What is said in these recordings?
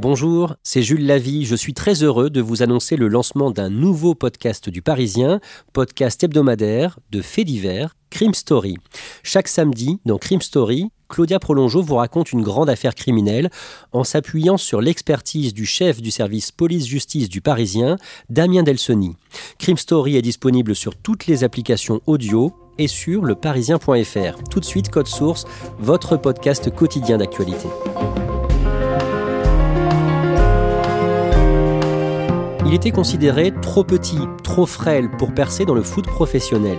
Bonjour, c'est Jules Lavie. Je suis très heureux de vous annoncer le lancement d'un nouveau podcast du Parisien, podcast hebdomadaire de faits divers, Crime Story. Chaque samedi, dans Crime Story, Claudia Prolongeau vous raconte une grande affaire criminelle en s'appuyant sur l'expertise du chef du service police-justice du Parisien, Damien Delsoni. Crime Story est disponible sur toutes les applications audio et sur leparisien.fr. Tout de suite, Code Source, votre podcast quotidien d'actualité. Il était considéré trop petit, trop frêle pour percer dans le foot professionnel.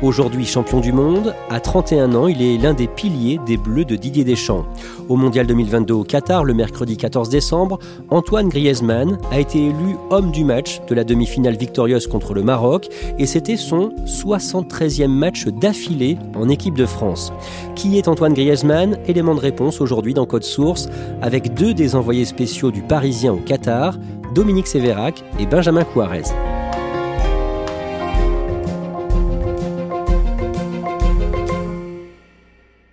Aujourd'hui champion du monde, à 31 ans, il est l'un des piliers des Bleus de Didier Deschamps. Au Mondial 2022 au Qatar, le mercredi 14 décembre, Antoine Griezmann a été élu homme du match de la demi-finale victorieuse contre le Maroc et c'était son 73e match d'affilée en équipe de France. Qui est Antoine Griezmann? Élément de réponse aujourd'hui dans Code Source avec deux des envoyés spéciaux du Parisien au Qatar, Dominique Sévérac et Benjamin Couarez.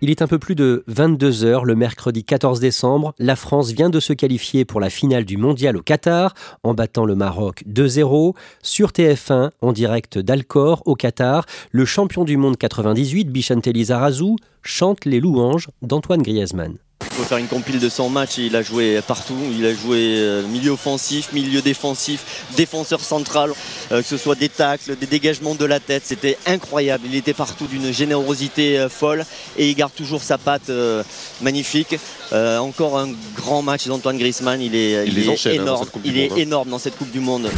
Il est un peu plus de 22 heures le mercredi 14 décembre. La France vient de se qualifier pour la finale du mondial au Qatar en battant le Maroc 2-0. Sur TF1, en direct d'Alcor au Qatar, le champion du monde 98, Bichante Lizarazu, chante les louanges d'Antoine Griezmann. Il faut faire une compile de son match. Il a joué partout. Il a joué euh, milieu offensif, milieu défensif, défenseur central, euh, que ce soit des tacles, des dégagements de la tête. C'était incroyable. Il était partout d'une générosité euh, folle et il garde toujours sa patte magnifique. encore un grand match d'Antoine Griezmann. Il est, énorme. il est énorme dans cette Coupe du Monde.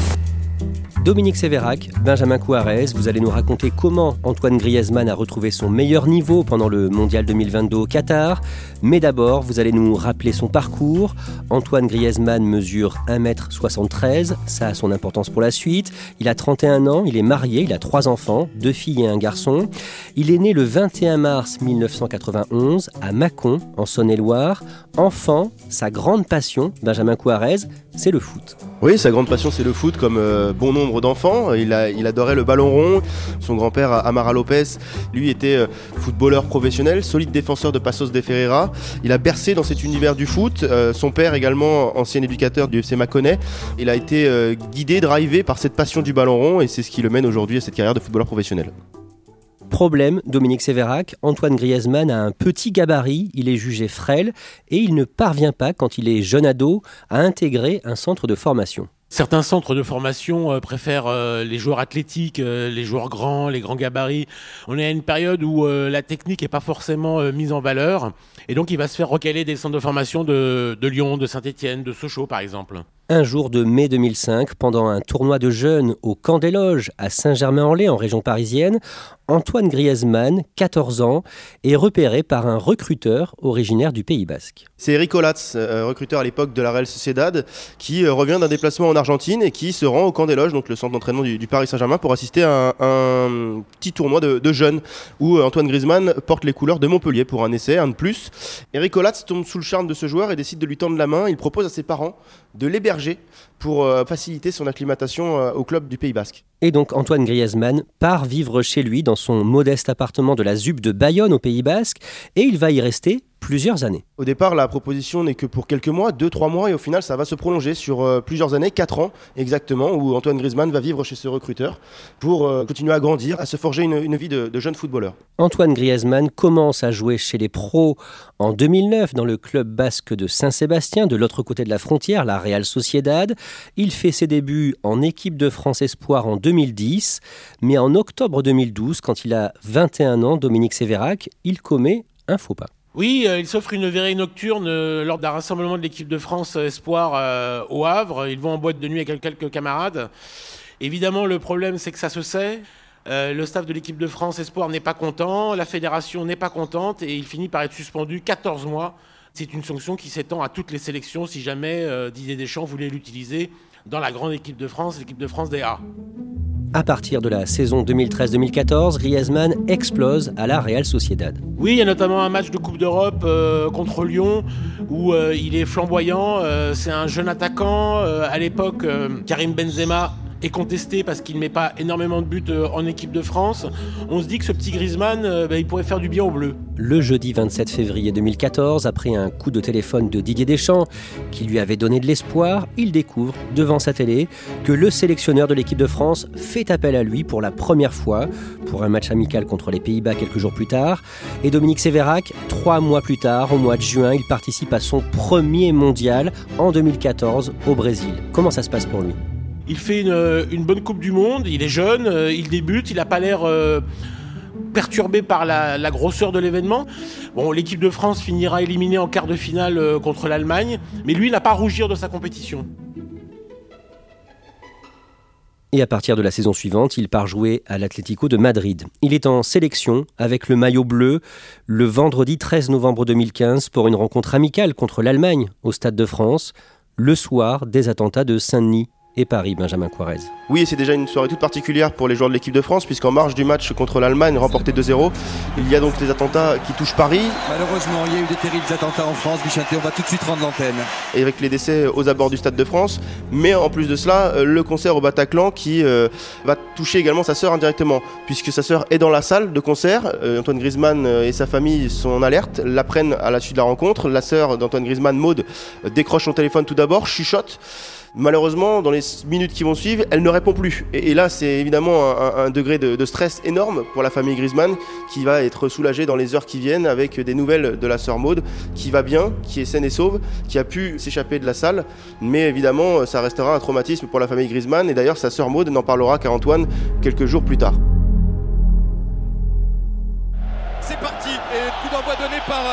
Dominique Sévérac, Benjamin Couarez, vous allez nous raconter comment Antoine Griezmann a retrouvé son meilleur niveau pendant le Mondial 2022 au Qatar. Mais d'abord, vous allez nous rappeler son parcours. Antoine Griezmann mesure 1m73, ça a son importance pour la suite. Il a 31 ans, il est marié, il a trois enfants, deux filles et un garçon. Il est né le 21 mars 1991 à Mâcon, en Saône-et-Loire. Enfant, sa grande passion, Benjamin Couarez, c'est le foot. Oui, sa grande passion, c'est le foot, comme euh, bon nombre d'enfants. Il, il adorait le ballon rond. Son grand-père, Amara Lopez, lui, était euh, footballeur professionnel, solide défenseur de Passos de Ferreira. Il a bercé dans cet univers du foot. Euh, son père, également ancien éducateur du FC Mâconnais, il a été guidé, drivé par cette passion du ballon rond et c'est ce qui le mène aujourd'hui à cette carrière de footballeur professionnel. Problème, Dominique Sévérac, Antoine Griezmann a un petit gabarit, il est jugé frêle et il ne parvient pas, quand il est jeune ado, à intégrer un centre de formation. Certains centres de formation euh, préfèrent euh, les joueurs athlétiques, euh, les joueurs grands, les grands gabarits. On est à une période où la technique n'est pas forcément mise en valeur. Et donc il va se faire recaler des centres de formation de, de Lyon, de Saint-Étienne, de Sochaux par exemple un jour de mai 2005, pendant un tournoi de jeunes au Camp des Loges à Saint-Germain-en-Laye, en région parisienne, Antoine Griezmann, 14 ans, est repéré par un recruteur originaire du Pays Basque. C'est Eric Olatz, euh, recruteur à l'époque de la Real Sociedad, qui euh, revient d'un déplacement en Argentine et qui se rend au Camp des Loges, donc le centre d'entraînement du, Paris Saint-Germain, pour assister à un, petit tournoi de, jeunes où euh, Antoine Griezmann porte les couleurs de Montpellier pour un essai, un de plus. Eric Olatz tombe sous le charme de ce joueur et décide de lui tendre la main. Il propose à ses parents de l'héberger pour euh, faciliter son acclimatation euh, au club du Pays Basque. Et donc Antoine Griezmann part vivre chez lui dans son modeste appartement de la ZUB de Bayonne au Pays Basque et il va y rester plusieurs années. Au départ, la proposition n'est que pour quelques mois, 2-3 mois, et au final, ça va se prolonger sur euh, plusieurs années, 4 ans exactement, où Antoine Griezmann va vivre chez ce recruteur pour euh, continuer à grandir, à se forger une, vie de, de, jeune footballeur. Antoine Griezmann commence à jouer chez les pros en 2009 dans le club basque de Saint-Sébastien, de l'autre côté de la frontière, la Real Sociedad. Il fait ses débuts en équipe de France Espoir en 2010, mais en octobre 2012, quand il a 21 ans, Dominique Sévérac, il commet un faux pas. Oui, euh, il s'offre une veillée nocturne euh, lors d'un rassemblement de l'équipe de France euh, Espoir au Havre. Ils vont en boîte de nuit avec quelques camarades. Évidemment, le problème, c'est que ça se sait. le staff de l'équipe de France Espoir n'est pas content, la fédération n'est pas contente et il finit par être suspendu 14 mois C'est une sanction qui s'étend à toutes les sélections si jamais Didier Deschamps voulait l'utiliser dans la grande équipe de France, l'équipe de France des A. À partir de la saison 2013-2014, Griezmann explose à la Real Sociedad. Oui, il y a notamment un match de Coupe d'Europe euh, contre Lyon où euh, il est flamboyant. Euh, c'est un jeune attaquant. à l'époque, Karim Benzema est contesté parce qu'il ne met pas énormément de buts euh, en équipe de France. On se dit que ce petit Griezmann, euh, bah, il pourrait faire du bien au bleu. Le jeudi 27 février 2014, après un coup de téléphone de Didier Deschamps qui lui avait donné de l'espoir, il découvre devant sa télé que le sélectionneur de l'équipe de France fait appel à lui pour la première fois pour un match amical contre les Pays-Bas quelques jours plus tard. Et Dominique Sévérac, trois mois plus tard, au mois de juin, il participe à son premier mondial en 2014 au Brésil. Comment ça se passe pour lui? Il fait une, bonne Coupe du Monde, il est jeune, euh, il débute, il n'a pas l'air euh, perturbé par la, grosseur de l'événement. Bon, l'équipe de France finira éliminée en quart de finale euh, contre l'Allemagne, mais lui n'a pas à rougir de sa compétition. Et à partir de la saison suivante, il part jouer à l'Atlético de Madrid. Il est en sélection avec le maillot bleu le vendredi 13 novembre 2015 pour une rencontre amicale contre l'Allemagne au Stade de France, le soir des attentats de Saint-Denis et Paris, Benjamin Quarez. Oui, c'est déjà une soirée toute particulière pour les joueurs de l'équipe de France, puisqu'en marge du match contre l'Allemagne, remporté 2-0, il y a donc des attentats qui touchent Paris. Malheureusement, il y a eu des terribles attentats en France, Bichanté, on va tout de suite rendre l'antenne. Et avec les décès aux abords du Stade de France, mais en plus de cela, euh, le concert au Bataclan qui euh, va toucher également sa sœur indirectement, puisque sa sœur est dans la salle de concert. Euh, Antoine Griezmann et sa famille sont en alerte, l'apprennent à la suite de la rencontre. La sœur d'Antoine Griezmann, Maude, décroche son téléphone tout d'abord, chuchote. Malheureusement, dans les minutes qui vont suivre, elle ne répond plus. Et, là, c'est évidemment un, degré de, stress énorme pour la famille Griezmann, qui va être soulagée dans les heures qui viennent avec des nouvelles de la sœur Maude, qui va bien, qui est saine et sauve, qui a pu s'échapper de la salle. Mais évidemment, ça restera un traumatisme pour la famille Griezmann. Et d'ailleurs, sa sœur Maude n'en parlera qu'à Antoine quelques jours plus tard. Donné par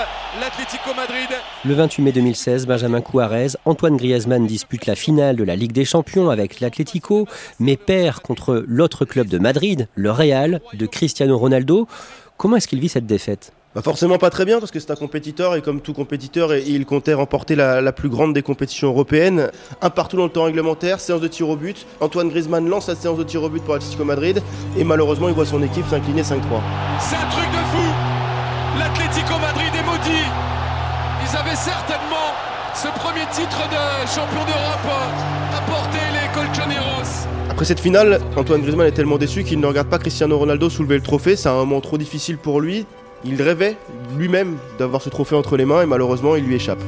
l'Atlético Madrid. Le 28 mai 2016, Benjamin Couarez, Antoine Griezmann dispute la finale de la Ligue des Champions avec l'Atlético, mais perd contre l'autre club de Madrid, le Real, de Cristiano Ronaldo. Comment est-ce qu'il vit cette défaite? Bah forcément pas très bien parce que c'est un compétiteur et comme tout compétiteur il comptait remporter la, plus grande des compétitions européennes. Un partout dans le temps réglementaire, séance de tir au but. Antoine Griezmann lance sa séance de tir au but pour l'Atlético Madrid et malheureusement il voit son équipe s'incliner 5-3. C'est un truc de fou L'Atlético Madrid est maudit Ils avaient certainement ce premier titre de champion d'Europe à porter les Colchoneros. Après cette finale, Antoine Griezmann est tellement déçu qu'il ne regarde pas Cristiano Ronaldo soulever le trophée. C'est un moment trop difficile pour lui. Il rêvait lui-même d'avoir ce trophée entre les mains et malheureusement il lui échappe.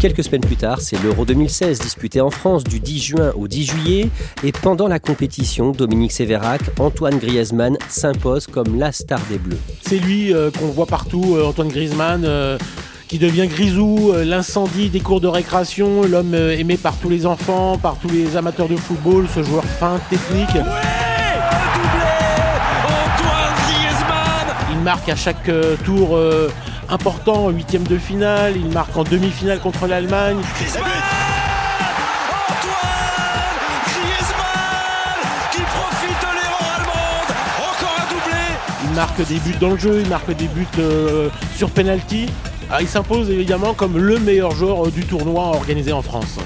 Quelques semaines plus tard, c'est l'Euro 2016 disputé en France du 10 juin au 10 juillet et pendant la compétition, Dominique Sévérac, Antoine Griezmann s'impose comme la star des Bleus. C'est lui euh, qu'on voit partout, euh, Antoine Griezmann. Euh, qui devient grisou, l'incendie des cours de récréation, l'homme aimé par tous les enfants, par tous les amateurs de football, ce joueur fin, technique. Il marque à chaque tour important en huitième de finale, il marque en demi-finale contre l'Allemagne. Il marque des buts dans le jeu, il marque des buts euh, sur penalty. Ah, il s'impose évidemment comme le meilleur joueur euh, du tournoi organisé en France.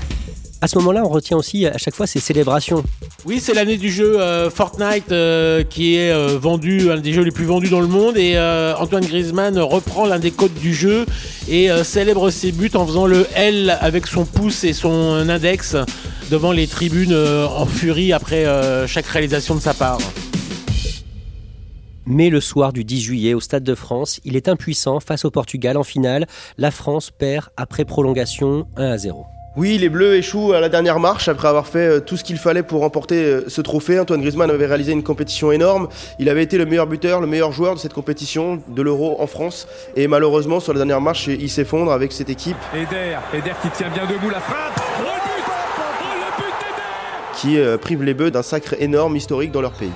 À ce moment-là, on retient aussi à chaque fois ces célébrations. Oui, c'est l'année du jeu euh, Fortnite euh, qui est euh, vendu, un des jeux les plus vendus dans le monde. Et Antoine Griezmann reprend l'un des codes du jeu et célèbre ses buts en faisant le L avec son pouce et son index devant les tribunes en furie après chaque réalisation de sa part. Mais le soir du 10 juillet au Stade de France, il est impuissant face au Portugal en finale. La France perd après prolongation 1 à 0. Oui, les Bleus échouent à la dernière marche après avoir fait euh, tout ce qu'il fallait pour remporter euh, ce trophée. Antoine Griezmann avait réalisé une compétition énorme. Il avait été le meilleur buteur, le meilleur joueur de cette compétition de l'Euro en France. Et malheureusement, sur la dernière marche, il s'effondre avec cette équipe. Eder, Eder qui tient bien debout la frappe. Oh, le but, Qui euh, prive les Bleus d'un sacre énorme historique dans leur pays.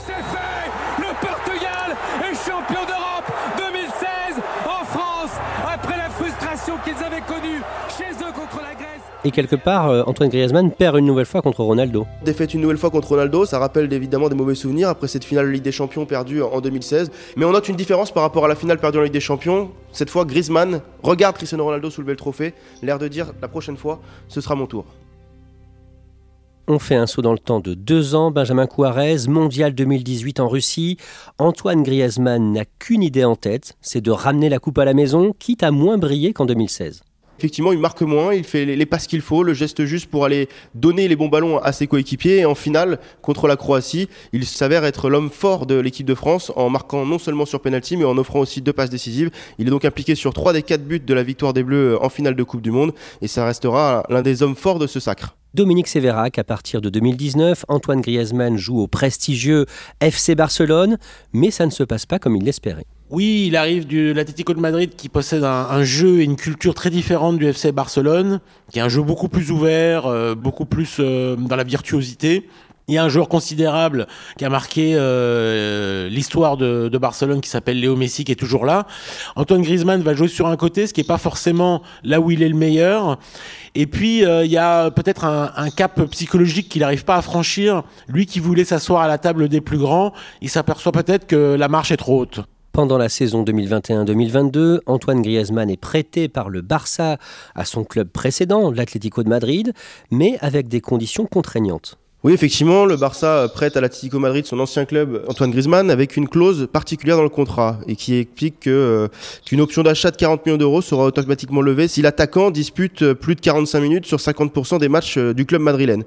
Et quelque part, euh, Antoine Griezmann perd une nouvelle fois contre Ronaldo. Défaite une nouvelle fois contre Ronaldo, ça rappelle évidemment des mauvais souvenirs après cette finale de Ligue des Champions perdue en 2016. Mais on note une différence par rapport à la finale perdue en Ligue des Champions. Cette fois, Griezmann regarde Cristiano Ronaldo soulever le trophée, l'air de dire la prochaine fois, ce sera mon tour. On fait un saut dans le temps de deux ans. Benjamin Couarez, mondial 2018 en Russie. Antoine Griezmann n'a qu'une idée en tête, c'est de ramener la coupe à la maison, quitte à moins briller qu'en 2016. Effectivement, il marque moins, il fait les passes qu'il faut, le geste juste pour aller donner les bons ballons à ses coéquipiers. Et en finale, contre la Croatie, il s'avère être l'homme fort de l'équipe de France en marquant non seulement sur penalty, mais en offrant aussi deux passes décisives. Il est donc impliqué sur trois des quatre buts de la victoire des Bleus en finale de Coupe du Monde. Et ça restera l'un des hommes forts de ce sacre. Dominique Sévérac, à partir de 2019, Antoine Griezmann joue au prestigieux FC Barcelone, mais ça ne se passe pas comme il l'espérait. Oui, il arrive de l'Atlético de Madrid qui possède un, jeu et une culture très différente du FC Barcelone, qui est un jeu beaucoup plus ouvert, euh, beaucoup plus euh, dans la virtuosité. Il y a un joueur considérable qui a marqué euh, l'histoire de, Barcelone qui s'appelle Léo Messi qui est toujours là. Antoine Griezmann va jouer sur un côté, ce qui n'est pas forcément là où il est le meilleur. Et puis il y a peut-être un, un, cap psychologique qu'il n'arrive pas à franchir. Lui qui voulait s'asseoir à la table des plus grands, il s'aperçoit peut-être que la marche est trop haute. Pendant la saison 2021-2022, Antoine Griezmann est prêté par le Barça à son club précédent, l'Atlético de Madrid, mais avec des conditions contraignantes. Oui, effectivement, le Barça prête à l'Atlético Madrid son ancien club Antoine Griezmann avec une clause particulière dans le contrat et qui explique que euh, qu'une option d'achat de 40 millions d'euros sera automatiquement levée si l'attaquant dispute euh, plus de 45 minutes sur 50% des matchs euh, du club madrilène.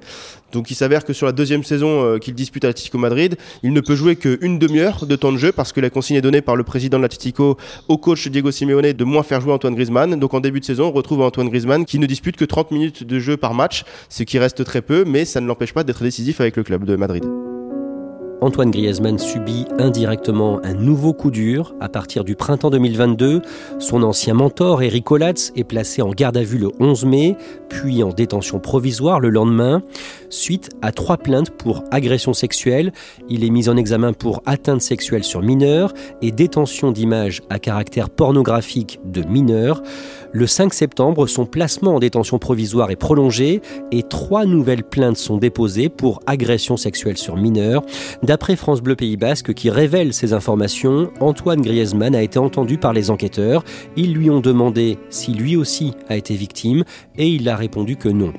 Donc il s'avère que sur la deuxième saison qu'il dispute à l'Atlético Madrid, il ne peut jouer qu'une demi-heure de temps de jeu parce que la consigne est donnée par le président de l'Atlético au coach Diego Simeone de moins faire jouer Antoine Griezmann. Donc en début de saison, on retrouve Antoine Griezmann qui ne dispute que 30 minutes de jeu par match, ce qui reste très peu, mais ça ne l'empêche pas d'être avec le club de Madrid. Antoine Griezmann subit indirectement un nouveau coup dur. À partir du printemps 2022, son ancien mentor, Eric Olatz, est placé en garde à vue le 11 mai, puis en détention provisoire le lendemain. Suite à trois plaintes pour agression sexuelle, il est mis en examen pour atteinte sexuelle sur mineurs et détention d'images à caractère pornographique de mineurs. Le 5 septembre, son placement en détention provisoire est prolongé et trois nouvelles plaintes sont déposées pour agression sexuelle sur mineurs. D'après France Bleu Pays Basque qui révèle ces informations, Antoine Griezmann a été entendu par les enquêteurs. Ils lui ont demandé si lui aussi a été victime et il a répondu que non.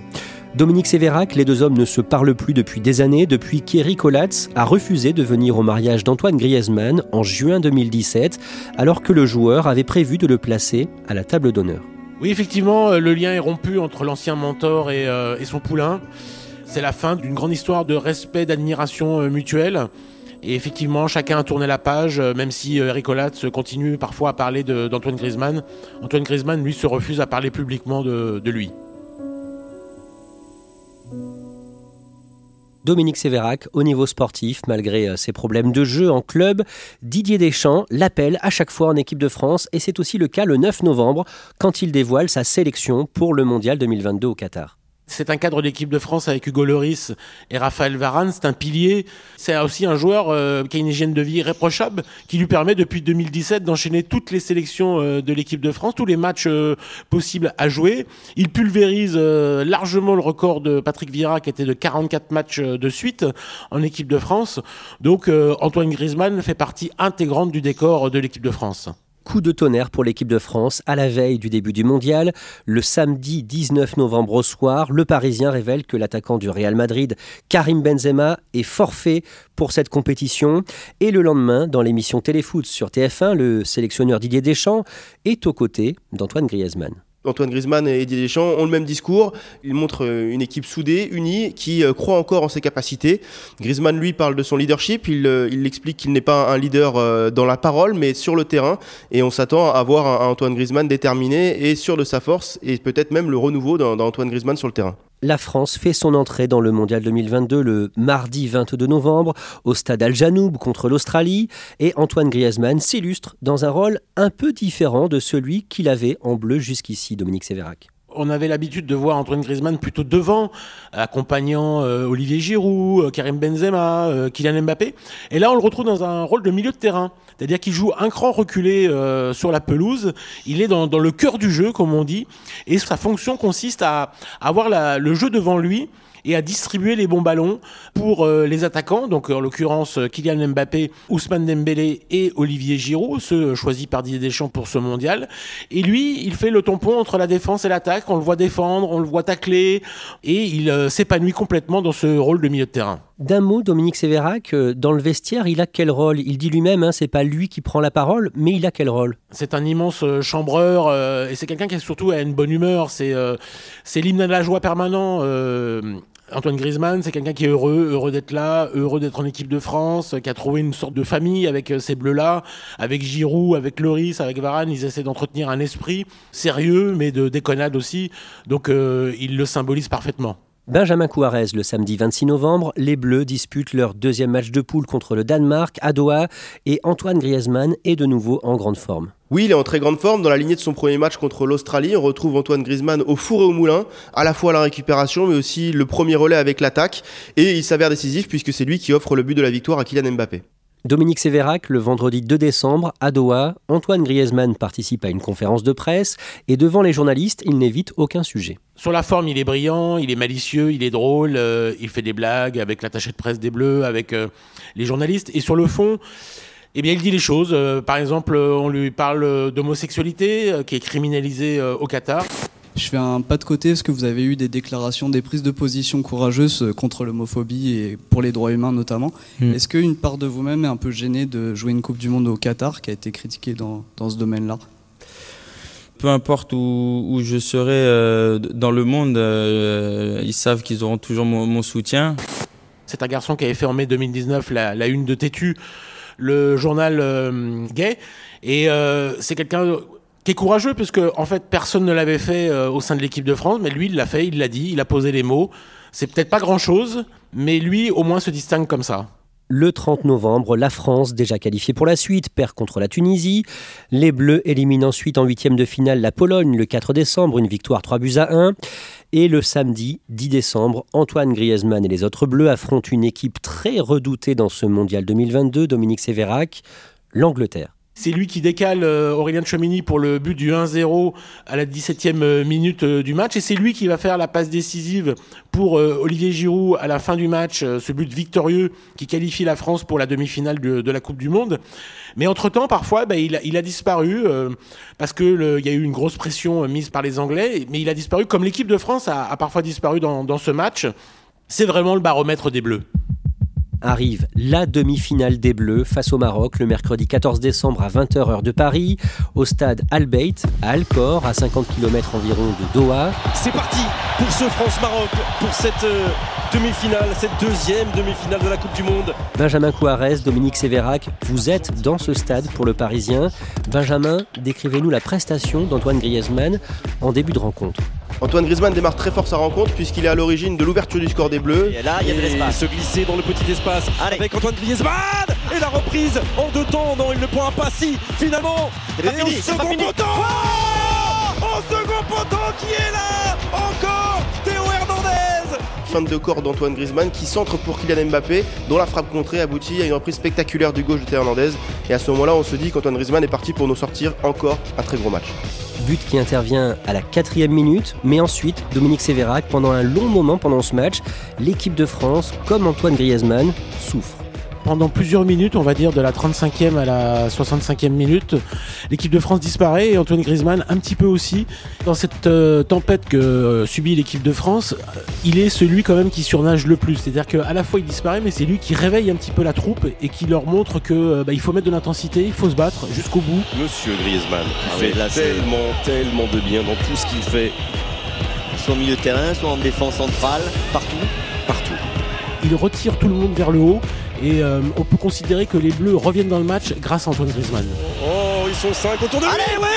Dominique Sévérac, les deux hommes ne se parlent plus depuis des années, depuis qu'Eric Colatz a refusé de venir au mariage d'Antoine Griezmann en juin 2017, alors que le joueur avait prévu de le placer à la table d'honneur. Oui, effectivement, euh, le lien est rompu entre l'ancien mentor et, euh, et son poulain. C'est la fin d'une grande histoire de respect, d'admiration euh, mutuelle. Et effectivement, chacun a tourné la page, euh, même si euh, Eric Olatz continue parfois à parler d'Antoine Griezmann. Antoine Griezmann, lui, se refuse à parler publiquement de, de lui. Dominique Sévérac, au niveau sportif, malgré ses problèmes de jeu en club, Didier Deschamps l'appelle à chaque fois en équipe de France et c'est aussi le cas le 9 novembre quand il dévoile sa sélection pour le Mondial 2022 au Qatar. C'est un cadre d'équipe de France avec Hugo Loris et Raphaël Varane. C'est un pilier. C'est aussi un joueur euh, qui a une hygiène de vie irréprochable, qui lui permet depuis 2017 d'enchaîner toutes les sélections euh, de l'équipe de France, tous les matchs euh, possibles à jouer. Il pulvérise largement le record de Patrick Vieira, qui était de 44 matchs de suite en équipe de France. Donc Antoine Griezmann fait partie intégrante du décor de l'équipe de France. Coup de tonnerre pour l'équipe de France à la veille du début du mondial. Le samedi 19 novembre au soir, le Parisien révèle que l'attaquant du Real Madrid, Karim Benzema, est forfait pour cette compétition. Et le lendemain, dans l'émission Téléfoot sur TF1, le sélectionneur Didier Deschamps est aux côtés d'Antoine Griezmann. Antoine Griezmann et Didier Deschamps ont le même discours. Ils montrent euh, une équipe soudée, unie, qui euh, croit encore en ses capacités. Griezmann, lui, parle de son leadership. Il, euh, il explique qu'il n'est pas un leader dans la parole, mais sur le terrain. Et on s'attend à voir un Antoine Griezmann déterminé et sûr de sa force, et peut-être même le renouveau d'Antoine Griezmann sur le terrain. La France fait son entrée dans le Mondial 2022 le mardi 22 novembre au stade Al Janoub contre l'Australie et Antoine Griezmann s'illustre dans un rôle un peu différent de celui qu'il avait en bleu jusqu'ici, Dominique Sévérac on avait l'habitude de voir Antoine Griezmann plutôt devant, accompagnant euh, Olivier Giroud, euh, Karim Benzema, euh, Kylian Mbappé. Et là, on le retrouve dans un rôle de milieu de terrain. C'est-à-dire qu'il joue un cran reculé sur la pelouse. Il est dans, le cœur du jeu, comme on dit. Et sa fonction consiste à avoir le jeu devant lui et à distribuer les bons ballons pour euh, les attaquants, donc en l'occurrence euh, Kylian Mbappé, Ousmane Dembélé et Olivier Giroud, ceux choisis par Didier Deschamps pour ce mondial. Et lui, il fait le tampon entre la défense et l'attaque, on le voit défendre, on le voit tacler, et il euh, s'épanouit complètement dans ce rôle de milieu de terrain. D'un mot, Dominique Sévérac, dans le vestiaire, il a quel rôle? Il dit lui-même, hein, c'est pas lui qui prend la parole, mais il a quel rôle? C'est un immense chambreur euh, et c'est quelqu'un qui est surtout à une bonne humeur. C'est euh, l'hymne de la joie permanent. Euh, Antoine Griezmann, c'est quelqu'un qui est heureux, heureux d'être là, heureux d'être en équipe de France, qui a trouvé une sorte de famille avec ces bleus-là, avec Giroud, avec Loris, avec Varane. Ils essaient d'entretenir un esprit sérieux, mais de déconnade aussi. Donc, euh, ils le symbolisent parfaitement. Benjamin Couarez, le samedi 26 novembre, les Bleus disputent leur deuxième match de poule contre le Danemark à Doha et Antoine Griezmann est de nouveau en grande forme. Oui, il est en très grande forme. Dans la lignée de son premier match contre l'Australie, on retrouve Antoine Griezmann au four et au moulin, à la fois la récupération, mais aussi le premier relais avec l'attaque. Et il s'avère décisif puisque c'est lui qui offre le but de la victoire à Kylian Mbappé. Dominique Sévérac, le vendredi 2 décembre, à Doha, Antoine Griezmann participe à une conférence de presse et devant les journalistes, il n'évite aucun sujet. Sur la forme, il est brillant, il est malicieux, il est drôle, euh, il fait des blagues avec l'attaché de presse des Bleus, avec euh, les journalistes. Et sur le fond, eh bien, il dit les choses. Euh, par exemple, on lui parle d'homosexualité qui est criminalisée au Qatar. Je fais un pas de côté parce que vous avez eu des déclarations, des prises de position courageuses contre l'homophobie et pour les droits humains notamment. Mm. Est-ce qu'une part de vous-même est un peu gênée de jouer une Coupe du Monde au Qatar qui a été critiquée dans, dans ce domaine-là? Peu importe où, où je serai euh, dans le monde, euh, ils savent qu'ils auront toujours mon, mon soutien. C'est un garçon qui avait fait en mai 2019 la, la une de Tétu, le journal euh, gay. Et euh, c'est quelqu'un qui est courageux puisque en fait personne ne l'avait fait euh, au sein de l'équipe de France, mais lui il l'a fait, il l'a dit, il a posé les mots. C'est peut-être pas grand-chose, mais lui au moins se distingue comme ça. Le 30 novembre, la France, déjà qualifiée pour la suite, perd contre la Tunisie. Les Bleus éliminent ensuite en huitième de finale la Pologne le 4 décembre, une victoire 3 buts à 1. Et le samedi 10 décembre, Antoine Griezmann et les autres Bleus affrontent une équipe très redoutée dans ce mondial 2022, Dominique Sévérac, l'Angleterre. C'est lui qui décale euh, Aurélien Chouamini pour le but du 1-0 à la 17e minute euh, du match. Et c'est lui qui va faire la passe décisive pour euh, Olivier Giroud à la fin du match, euh, ce but victorieux qui qualifie la France pour la demi-finale de, la Coupe du Monde. Mais entre-temps, parfois, bah, il, a, disparu euh, parce qu'il y a eu une grosse pression mise par les Anglais. Mais il a disparu comme l'équipe de France a, parfois disparu dans ce match. C'est vraiment le baromètre des Bleus arrive la demi-finale des Bleus face au Maroc le mercredi 14 décembre à 20h heure de Paris au stade Al Bayt à Alcor à 50 km environ de Doha. C'est parti pour ce France-Maroc pour cette euh, demi-finale, cette deuxième demi-finale de la Coupe du Monde. Benjamin Couarez, Dominique Sévérac, vous êtes dans ce stade pour le Parisien. Benjamin, décrivez-nous la prestation d'Antoine Griezmann en début de rencontre. Antoine Griezmann démarre très fort sa rencontre puisqu'il est à l'origine de l'ouverture du score des Bleus. Et là, il y a de l'espace. Se glisser dans le petit espace Allez. avec Antoine Griezmann et la reprise en deux temps. Non, il ne prend pas si finalement. Et au second poteau, Oh au second poteau qui est là encore Fin de corps d'Antoine Griezmann qui centre pour Kylian Mbappé, dont la frappe contrée aboutit à une reprise spectaculaire du gauche de Hernandez. Et à ce moment-là, on se dit qu'Antoine Griezmann est parti pour nous sortir encore un très gros match. But qui intervient à la quatrième minute, mais ensuite, Dominique Sévérac, pendant un long moment pendant ce match, l'équipe de France, comme Antoine Griezmann, souffre. Pendant plusieurs minutes, on va dire de la 35e à la 65e minute, l'équipe de France disparaît et Antoine Griezmann un petit peu aussi. Dans cette euh, tempête que euh, subit l'équipe de France, euh, il est celui quand même qui surnage le plus. C'est-à-dire qu'à la fois il disparaît, mais c'est lui qui réveille un petit peu la troupe et qui leur montre que euh, bah, il faut mettre de l'intensité, il faut se battre jusqu'au bout. Monsieur Griezmann qui Ah fait oui, là, c'est- tellement, tellement de bien dans tout ce qu'il fait Soit au milieu de terrain, soit en défense centrale, partout. partout. Il retire tout le monde vers le haut et euh, on peut considérer que les Bleus reviennent dans le match grâce à Antoine Griezmann. Oh, ils sont cinq autour de lui. Allez, oui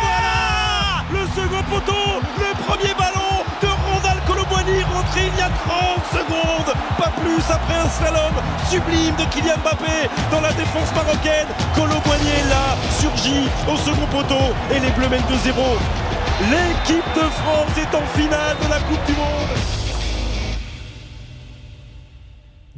Voilà Le second poteau, le premier ballon de Rondal Colomboigny rentré il y a 30 secondes, pas plus après un slalom sublime de Kylian Mbappé dans la défense marocaine. Colomboigny est là, surgit au second poteau et les Bleus mènent 2-0. L'équipe de France est en finale de la Coupe du Monde.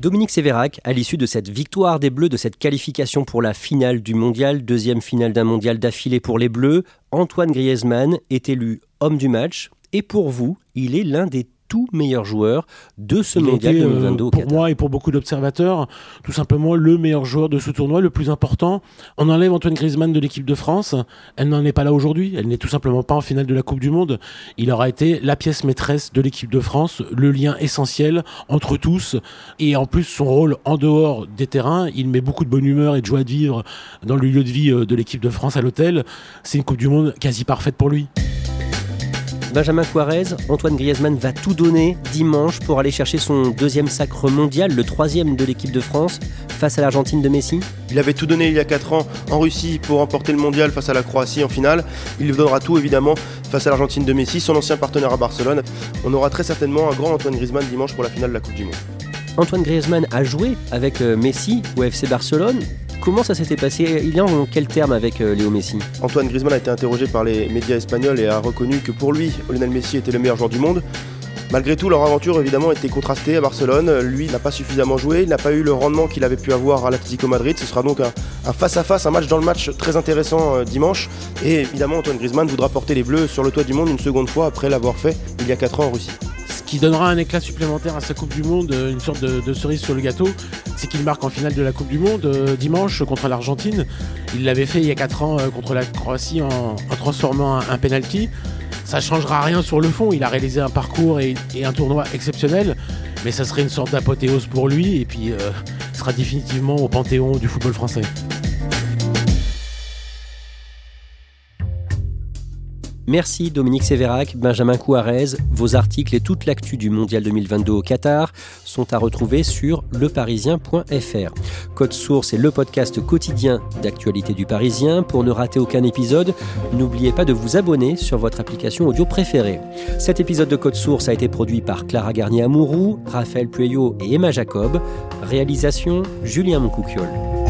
Dominique Sévérac, à l'issue de cette victoire des Bleus, de cette qualification pour la finale du mondial, deuxième finale d'un mondial d'affilée pour les Bleus, Antoine Griezmann est élu homme du match. Et pour vous, il est l'un des tout meilleur joueur de ce mondial 2022 euh, Pour moi et pour beaucoup d'observateurs, tout simplement le meilleur joueur de ce tournoi, le plus important. On enlève Antoine Griezmann de l'équipe de France. Elle n'en est pas là aujourd'hui. Elle n'est tout simplement pas en finale de la Coupe du Monde. Il aura été la pièce maîtresse de l'équipe de France, le lien essentiel entre tous. Et en plus, son rôle en dehors des terrains, il met beaucoup de bonne humeur et de joie de vivre dans le lieu de vie euh, de l'équipe de France à l'hôtel. C'est une Coupe du Monde quasi parfaite pour lui. Benjamin Suarez, Antoine Griezmann va tout donner dimanche pour aller chercher son deuxième sacre mondial, le troisième de l'équipe de France, face à l'Argentine de Messi. Il avait tout donné il y a 4 ans en Russie pour remporter le mondial face à la Croatie en finale. Il donnera tout évidemment face à l'Argentine de Messi, son ancien partenaire à Barcelone. On aura très certainement un grand Antoine Griezmann dimanche pour la finale de la Coupe du Monde. Antoine Griezmann a joué avec euh, Messi au FC Barcelone. Comment ça s'était passé Il est en quel terme avec euh, Léo Messi Antoine Griezmann a été interrogé par les médias espagnols et a reconnu que pour lui, Lionel Messi était le meilleur joueur du monde. Malgré tout, leur aventure évidemment était contrastée à Barcelone. Lui n'a pas suffisamment joué, il n'a pas eu le rendement qu'il avait pu avoir à l'Atlético Madrid. Ce sera donc un face-à-face, un match dans le match très intéressant euh, dimanche. Et évidemment, Antoine Griezmann voudra porter les Bleus sur le toit du monde une seconde fois après l'avoir fait il y a 4 ans en Russie qui donnera un éclat supplémentaire à sa Coupe du Monde, euh, une sorte de, cerise sur le gâteau, c'est qu'il marque en finale de la Coupe du Monde euh, dimanche contre l'Argentine. Il l'avait fait il y a 4 ans euh, contre la Croatie en, transformant un, penalty. Ça changera rien sur le fond. Il a réalisé un parcours et, un tournoi exceptionnel, mais ça serait une sorte d'apothéose pour lui et puis il sera définitivement au panthéon du football français. Merci Dominique Sévérac, Benjamin Couarez. Vos articles et toute l'actu du Mondial 2022 au Qatar sont à retrouver sur leparisien.fr. Code Source est le podcast quotidien d'actualité du Parisien. Pour ne rater aucun épisode, n'oubliez pas de vous abonner sur votre application audio préférée. Cet épisode de Code Source a été produit par Clara Garnier-Amouroux, Raphaël Pueyo et Emma Jacob. Réalisation Julien Moncouquiole.